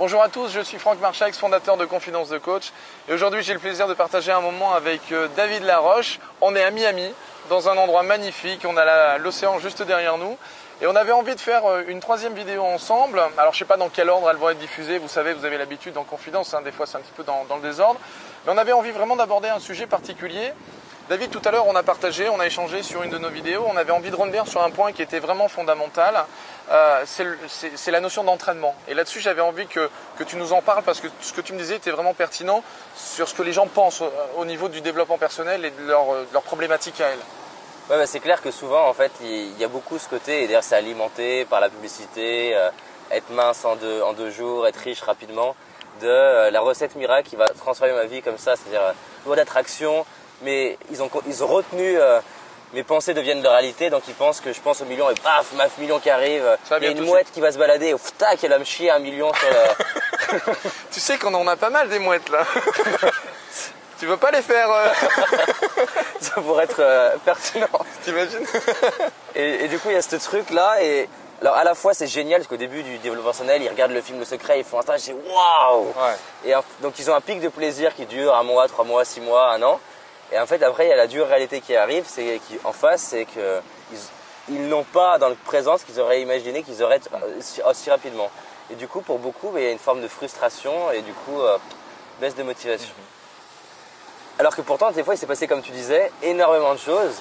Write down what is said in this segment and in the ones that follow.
Bonjour à tous, je suis Franck Marchax, fondateur de Confidence de Coach. Et aujourd'hui, j'ai le plaisir de partager un moment avec euh, David Laroche. On est à Miami, dans un endroit magnifique. On a l'océan juste derrière nous. Et on avait envie de faire euh, une troisième vidéo ensemble. Alors, je ne sais pas dans quel ordre elles vont être diffusées. Vous savez, vous avez l'habitude dans Confidence, hein, des fois c'est un petit peu dans le désordre. Mais on avait envie vraiment d'aborder un sujet particulier David, tout à l'heure, on a partagé, on a échangé sur une de nos vidéos. On avait envie de revenir sur un point qui était vraiment fondamental. Euh, c'est la notion d'entraînement. Et là-dessus, j'avais envie que, tu nous en parles parce que ce que tu me disais était vraiment pertinent sur ce que les gens pensent au, niveau du développement personnel et de leur, de problématique à elles. Ouais, bah, c'est clair que souvent, en fait, il y a beaucoup ce côté, et d'ailleurs, c'est alimenté par la publicité, euh, être mince en deux, en deux jours, être riche rapidement, de euh, la recette miracle qui va transformer ma vie comme ça, c'est-à-dire loi d'attraction, mais ils ont, ils ont retenu euh, mes pensées deviennent de réalité, donc ils pensent que je pense au million et paf, ma million qui arrive, il y a une mouette qui va se balader, et tac, elle va me chier un million sur tu sais qu'on en a pas mal des mouettes là. tu veux pas les faire euh Ça pourrait être euh, pertinent. T'imagines et, et, du coup, il y a ce truc là, et alors à la fois c'est génial parce qu'au début du développement personnel, ils regardent le film Le Secret, ils font un stage, c'est waouh Et donc ils ont un pic de plaisir qui dure un mois, trois mois, six mois, un an. Et en fait, après, il y a la dure réalité qui arrive, c'est en face, c'est qu'ils ils, n'ont pas dans le présent ce qu'ils auraient imaginé qu'ils auraient aussi, rapidement. Et du coup, pour beaucoup, il y a une forme de frustration et du coup, euh, baisse de motivation. Mhm. Alors que pourtant, des fois, il s'est passé, comme tu disais, énormément de choses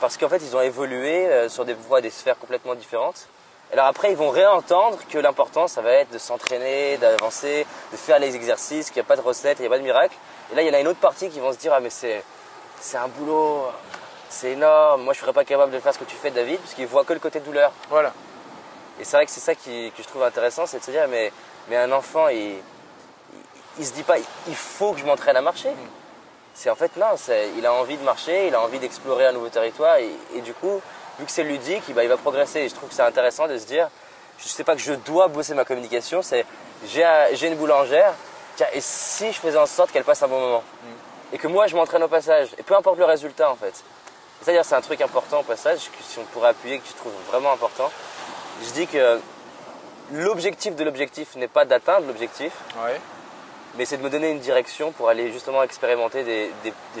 parce qu'en fait, ils ont évolué euh, sur des voies, des sphères complètement différentes. Alors après, ils vont réentendre que l'important, ça va être de s'entraîner, d'avancer, de faire les exercices, qu'il n'y a pas de recette, il n'y a pas de miracle. Et là, il y en a une autre partie qui vont se dire Ah, mais c'est, c'est un boulot, c'est énorme, moi je ne serais pas capable de faire ce que tu fais, David, puisqu'ils voient que le côté douleur. Voilà. Et c'est vrai que c'est ça qui, que je trouve intéressant, c'est de se dire Mais, mais un enfant, il, il, se dit pas Il faut que je m'entraîne à marcher. Mm. C'est en fait, non, il a envie de marcher, il a envie d'explorer un nouveau territoire, et, du coup, vu que c'est ludique, il, il va progresser. Et je trouve que c'est intéressant de se dire Je ne sais pas que je dois bosser ma communication, c'est j'ai une boulangère et si je faisais en sorte qu'elle passe un bon moment mm. Et que moi, je m'entraîne au passage. Et peu importe le résultat, en fait. C'est-à-dire, c'est un truc important au passage, que si on pourrait appuyer, que je trouve vraiment important. Je dis que l'objectif de l'objectif n'est pas d'atteindre l'objectif, mais c'est de me donner une direction pour aller justement expérimenter des,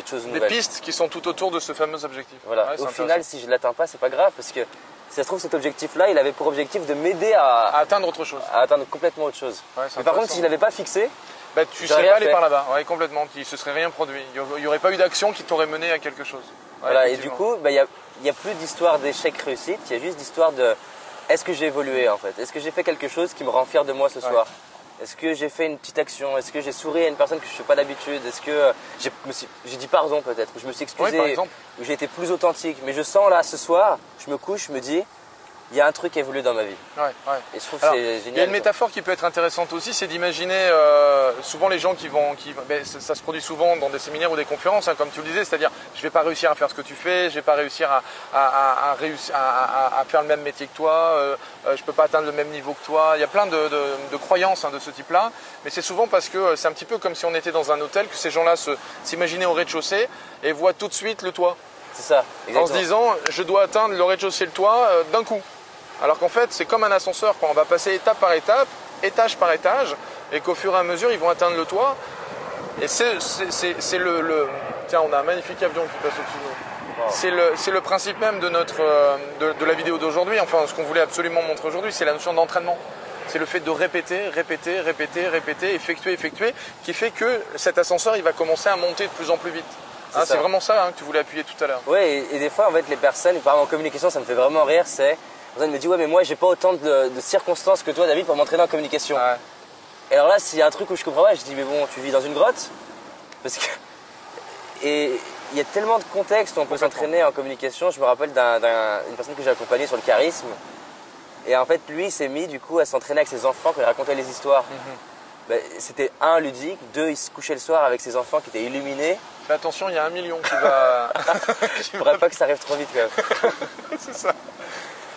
choses nouvelles. Des pistes qui sont tout autour de ce fameux objectif. Voilà. au final, si je ne l'atteins pas, c'est pas grave, parce que si ça se trouve, cet objectif-là, il avait pour objectif de m'aider à, atteindre autre chose. À atteindre complètement autre chose. mais par contre, si je ne l'avais pas fixé, bah, tu ne serais pas allé par là-bas, ouais, complètement. Il ne se serait rien produit. Il n'y aurait pas eu d'action qui t'aurait mené à quelque chose. voilà, et du coup, bah, il n'y a, plus d'histoire d'échec réussite, il y a juste d'histoire de est-ce que j'ai évolué en fait? Est-ce que j'ai fait quelque chose qui me rend fier de moi ce soir? Est-ce que j'ai fait une petite action? Est-ce que j'ai souri à une personne que je ne fais pas d'habitude? Est-ce que euh, j'ai dit pardon peut-être. Je me suis excusé. Ou j'ai été plus authentique. Mais je sens là ce soir, je me couche, je me dis il y a un truc qui évolue dans ma vie. Ouais, ouais. Et je trouve c'est génial. Il y a une métaphore qui peut être intéressante aussi, c'est d'imaginer euh, souvent les gens qui vont, qui, ben, ça, se produit souvent dans des séminaires ou des conférences, hein, comme tu le disais, c'est-à-dire je vais pas réussir à faire ce que tu fais, je vais pas réussir à, à, à, faire le même métier que toi, euh, euh, je peux pas atteindre le même niveau que toi. Il y a plein de, de, croyances hein, de ce type-là, mais c'est souvent parce que c'est un petit peu comme si on était dans un hôtel, que ces gens-là s'imaginaient au rez-de-chaussée et voient tout de suite le toit. C'est ça. Exactement. En se disant, je dois atteindre le rez-de-chaussée, le toit d'un coup. Alors qu'en fait, c'est comme un ascenseur, quand on va passer étape par étape, étage par étage, et qu'au fur et à mesure, ils vont atteindre le toit. Et c'est le, Tiens, on a un magnifique avion qui passe au-dessus de nous. C'est le, principe même de, notre, euh, de, la vidéo d'aujourd'hui, enfin ce qu'on voulait absolument montrer aujourd'hui, c'est la notion d'entraînement. C'est le fait de répéter, répéter, répéter, répéter, effectuer, effectuer, qui fait que cet ascenseur, il va commencer à monter de plus en plus vite. c'est hein, vraiment ça hein, que tu voulais appuyer tout à l'heure. Oui, et, des fois, en fait, les personnes, par exemple en communication, ça me fait vraiment rire, c'est personne me dit ouais mais moi j'ai pas autant de, circonstances que toi David pour m'entraîner en communication. Et alors là s'il y a un truc où je comprends pas, je dis mais bon tu vis dans une grotte parce que et il y a tellement de contextes où on peut s'entraîner en communication. Je me rappelle d'une personne que j'ai accompagnée sur le charisme et en fait lui s'est mis du coup à s'entraîner avec ses enfants quand il racontait les histoires. Mhm. Ben, c'était un ludique, deux il se couchait le soir avec ses enfants qui étaient illuminés. Mais attention, il y a un million qui va. Je voudrais pas que ça arrive trop vite quand même. C'est ça.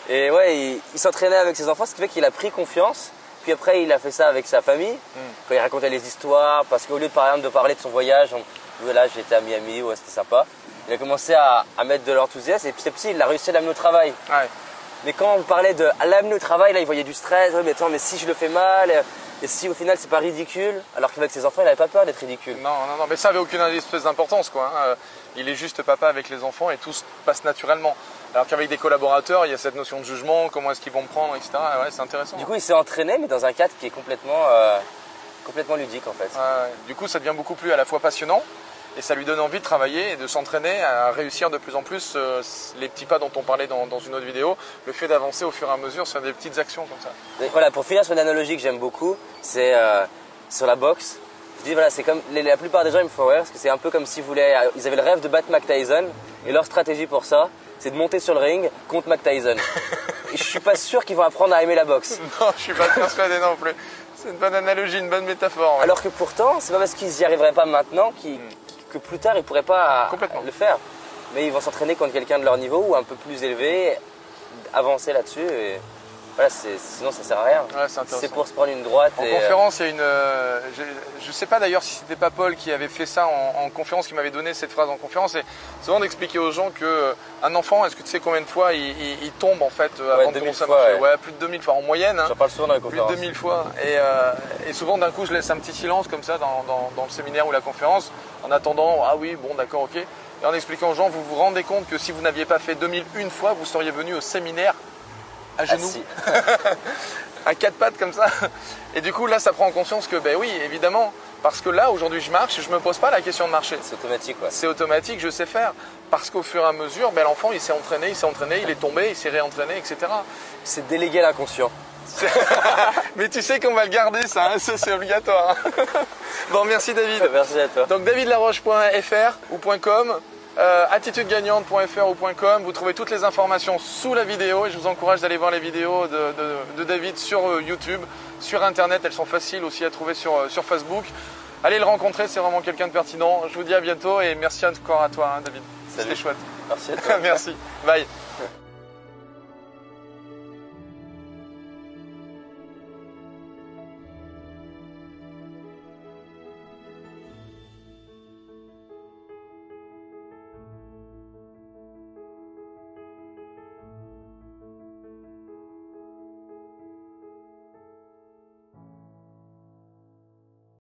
Et ouais, il, s'entraînait avec ses enfants, ce qui fait qu'il a pris confiance. Puis après, il a fait ça avec sa famille, hmm. quand il racontait les histoires, parce qu'au lieu de, par exemple, de parler de son voyage, on, là j'étais à Miami, ouais, c'était sympa. Il a commencé à, mettre de l'enthousiasme et petit à petit, il a réussi à l'amener au travail. Mais quand on parlait de l'amener au travail, là, il voyait du stress. mais attends, mais si je le fais mal, Et si au final c'est pas ridicule, alors qu'avec ses enfants il n'avait pas peur d'être ridicule. Non, non, non, mais ça avait aucune espèce d'importance quoi. hein. Euh, Il est juste papa avec les enfants et tout se passe naturellement. Alors qu'avec des collaborateurs, il y a cette notion de jugement, comment est-ce qu'ils vont me prendre, etc. Ouais, c'est intéressant. Du coup il s'est entraîné mais dans un cadre qui est complètement, euh, complètement ludique en fait. Ouais. Du coup, ça devient beaucoup plus à la fois passionnant et ça lui donne envie de travailler et de s'entraîner à réussir de plus en plus euh, les petits pas dont on parlait dans, dans une autre vidéo, le fait d'avancer au fur et à mesure sur des petites actions comme ça. Et voilà, pour finir sur une analogie que j'aime beaucoup, c'est euh, sur la boxe. Je dis voilà, c'est comme la plupart des gens ils me font rire parce que c'est un peu comme s'ils voulaient, ils avaient le rêve de battre Mac Tyson et leur stratégie pour ça, c'est de monter sur le ring contre Mac Tyson. et je suis pas sûr qu'ils vont apprendre à aimer la boxe. Non, je suis pas persuadé non plus. C'est une bonne analogie, une bonne métaphore. ouais. Alors que pourtant, c'est pas parce qu'ils y arriveraient pas maintenant qu'ils- que plus tard ils pourraient pas le faire. Mais ils vont s'entraîner contre quelqu'un de leur niveau ou un peu plus élevé, avancer là-dessus et voilà, sinon ça sert à rien. Ouais, c'est pour se prendre une droite En et euh, conférence, il y a une. euh, je- je sais pas d'ailleurs si c'était pas Paul qui avait fait ça en, en conférence, qui m'avait donné cette phrase en conférence. C'est vraiment d'expliquer aux gens que euh, un enfant, est-ce que tu sais combien de fois il, il- il tombe en fait euh, Ouais, avant de 2000 commencer à marcher ouais. plus de 2000 fois en moyenne. hein. j'en parle souvent dans les plus de conférences. 2000 fois. Et, et souvent, d'un coup, je laisse un petit silence comme ça dans, dans- dans le séminaire ou la conférence, en attendant, ah oui, bon, d'accord, ok. Et en expliquant aux gens, vous vous rendez compte que si vous n'aviez pas fait 2001 fois, vous seriez venu au séminaire à genoux, à quatre pattes comme ça. Et du coup, là, ça prend en conscience que, ben oui, évidemment, parce que là, aujourd'hui, je marche et je me pose pas la question de marcher. C'est automatique, quoi. C'est automatique, je sais faire. Parce qu'au fur et à mesure, ben, l'enfant, il s'est entraîné, il s'est entraîné, il est tombé, il s'est réentraîné, etc. C'est déléguer l'inconscient. Mais tu sais qu'on va le garder, ça, hein, ça c'est obligatoire. hein. bon, merci David. Merci à toi. Donc davidlaroche.fr ou .com, euh, attitudegagnante.fr ou .com, vous trouvez toutes les informations sous la vidéo et je vous encourage d'aller voir les vidéos de, de- de David sur euh, YouTube, sur Internet, elles sont faciles aussi à trouver sur, euh, sur Facebook. Allez le rencontrer, c'est vraiment quelqu'un de pertinent. Je vous dis à bientôt et merci encore à toi hein, David. C'était chouette. Merci à toi. merci. Bye.